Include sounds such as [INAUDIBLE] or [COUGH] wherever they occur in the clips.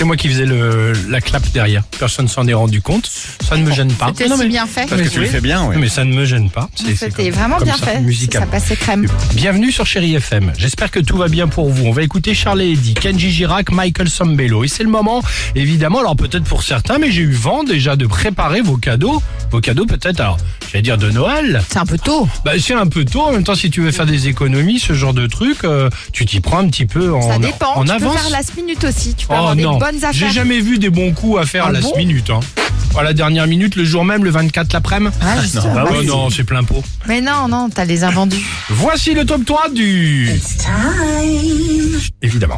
C'est moi qui faisais le, la clap derrière. Personne s'en est rendu compte. Ça ne me gêne pas. C'était si bien fait. Parce que tu le fais bien, oui. Mais ça ne me gêne pas. C'était vraiment comme bien ça, fait. Ça passait crème. Bienvenue sur Chéri FM. J'espère que tout va bien pour vous. On va écouter Charles et Eddie, Kenji Girac, Michael Sambello. Et c'est le moment, évidemment, alors peut-être pour certains, mais j'ai eu vent déjà de préparer vos cadeaux. Vos cadeaux peut-être, alors, j'allais dire de Noël. C'est un peu tôt. Bah, c'est un peu tôt. En même temps, si tu veux faire des économies, ce genre de truc, euh, tu t'y prends un petit peu en, Ça dépend. en tu avance. peux faire last minute aussi. Tu peux Oh avoir des non, bonnes j'ai affaires. jamais vu des bons coups à faire Ah à la bon minute. Hein. À la dernière minute, le jour même, le 24 l'après-midi. Ah, justement. Bah ouais, non, c'est plein pot. Mais non, non, t'as les invendus. Voici le top 3 du... Évidemment.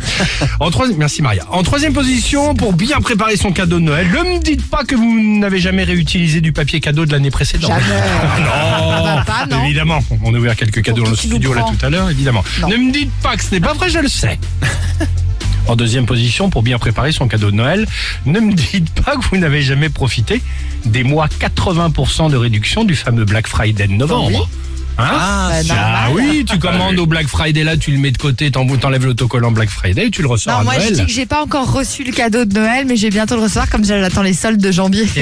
En troisième, merci Maria. En troisième position, pour bien préparer son cadeau de Noël, ne me dites pas que vous n'avez jamais réutilisé du papier cadeau de l'année précédente. Jamais. [LAUGHS] non, va pas, non. évidemment. On a ouvert quelques cadeaux dans le studio là tout à l'heure, évidemment. Non. Ne me dites pas que ce n'est pas vrai, je le sais. [LAUGHS] En deuxième position, pour bien préparer son cadeau de Noël, ne me dites pas que vous n'avez jamais profité des mois 80% de réduction du fameux Black Friday de novembre. Hein Ah, Bah, ah oui, tu commandes au Black Friday là, tu le mets de côté, t'en- t'enlèves l'autocollant Black Friday, tu le ressors Non, à moi je dis que j'ai pas encore reçu le cadeau de Noël, mais j'ai bientôt le recevoir comme j'attends les soldes de janvier. [LAUGHS]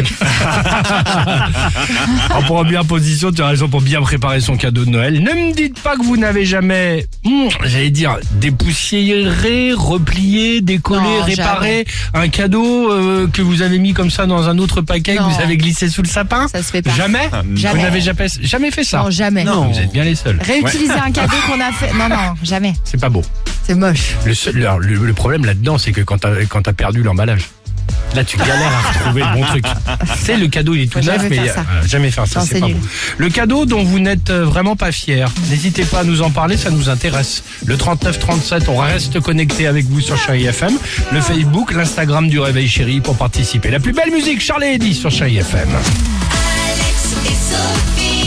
En première position, tu as raison pour bien préparer son cadeau de Noël. Ne me dites pas que vous n'avez jamais, hmm, j'allais dire, dépoussiéré, replié, décollé, Non, réparé un cadeau euh, que vous avez mis comme ça dans un autre paquet que vous avez glissé sous le sapin. Ça se fait pas. Jamais. Jamais. Vous n'avez jamais, jamais fait ça. Non, jamais. Non, vous êtes bien les seuls. Réutiliser un cadeau [LAUGHS] qu'on a fait. Non, non, jamais. C'est pas beau. C'est moche. Le, seul- le, le- le problème là-dedans, c'est que quand t'as quand t'as perdu l'emballage, là tu galères à retrouver le bon truc. C'est le cadeau, il est tout neuf, jamais mais faire ça. euh, jamais faire ça, c'est pas nul. bon. Le cadeau dont vous n'êtes euh, vraiment pas fier, n'hésitez pas à nous en parler, ça nous intéresse. Le 3937, on reste connecté avec vous sur Chéri FM, le Facebook, l'Instagram du Réveil Chéri pour participer. La plus belle musique, Charlie Eddie sur Chéri FM. Alex et Sophie.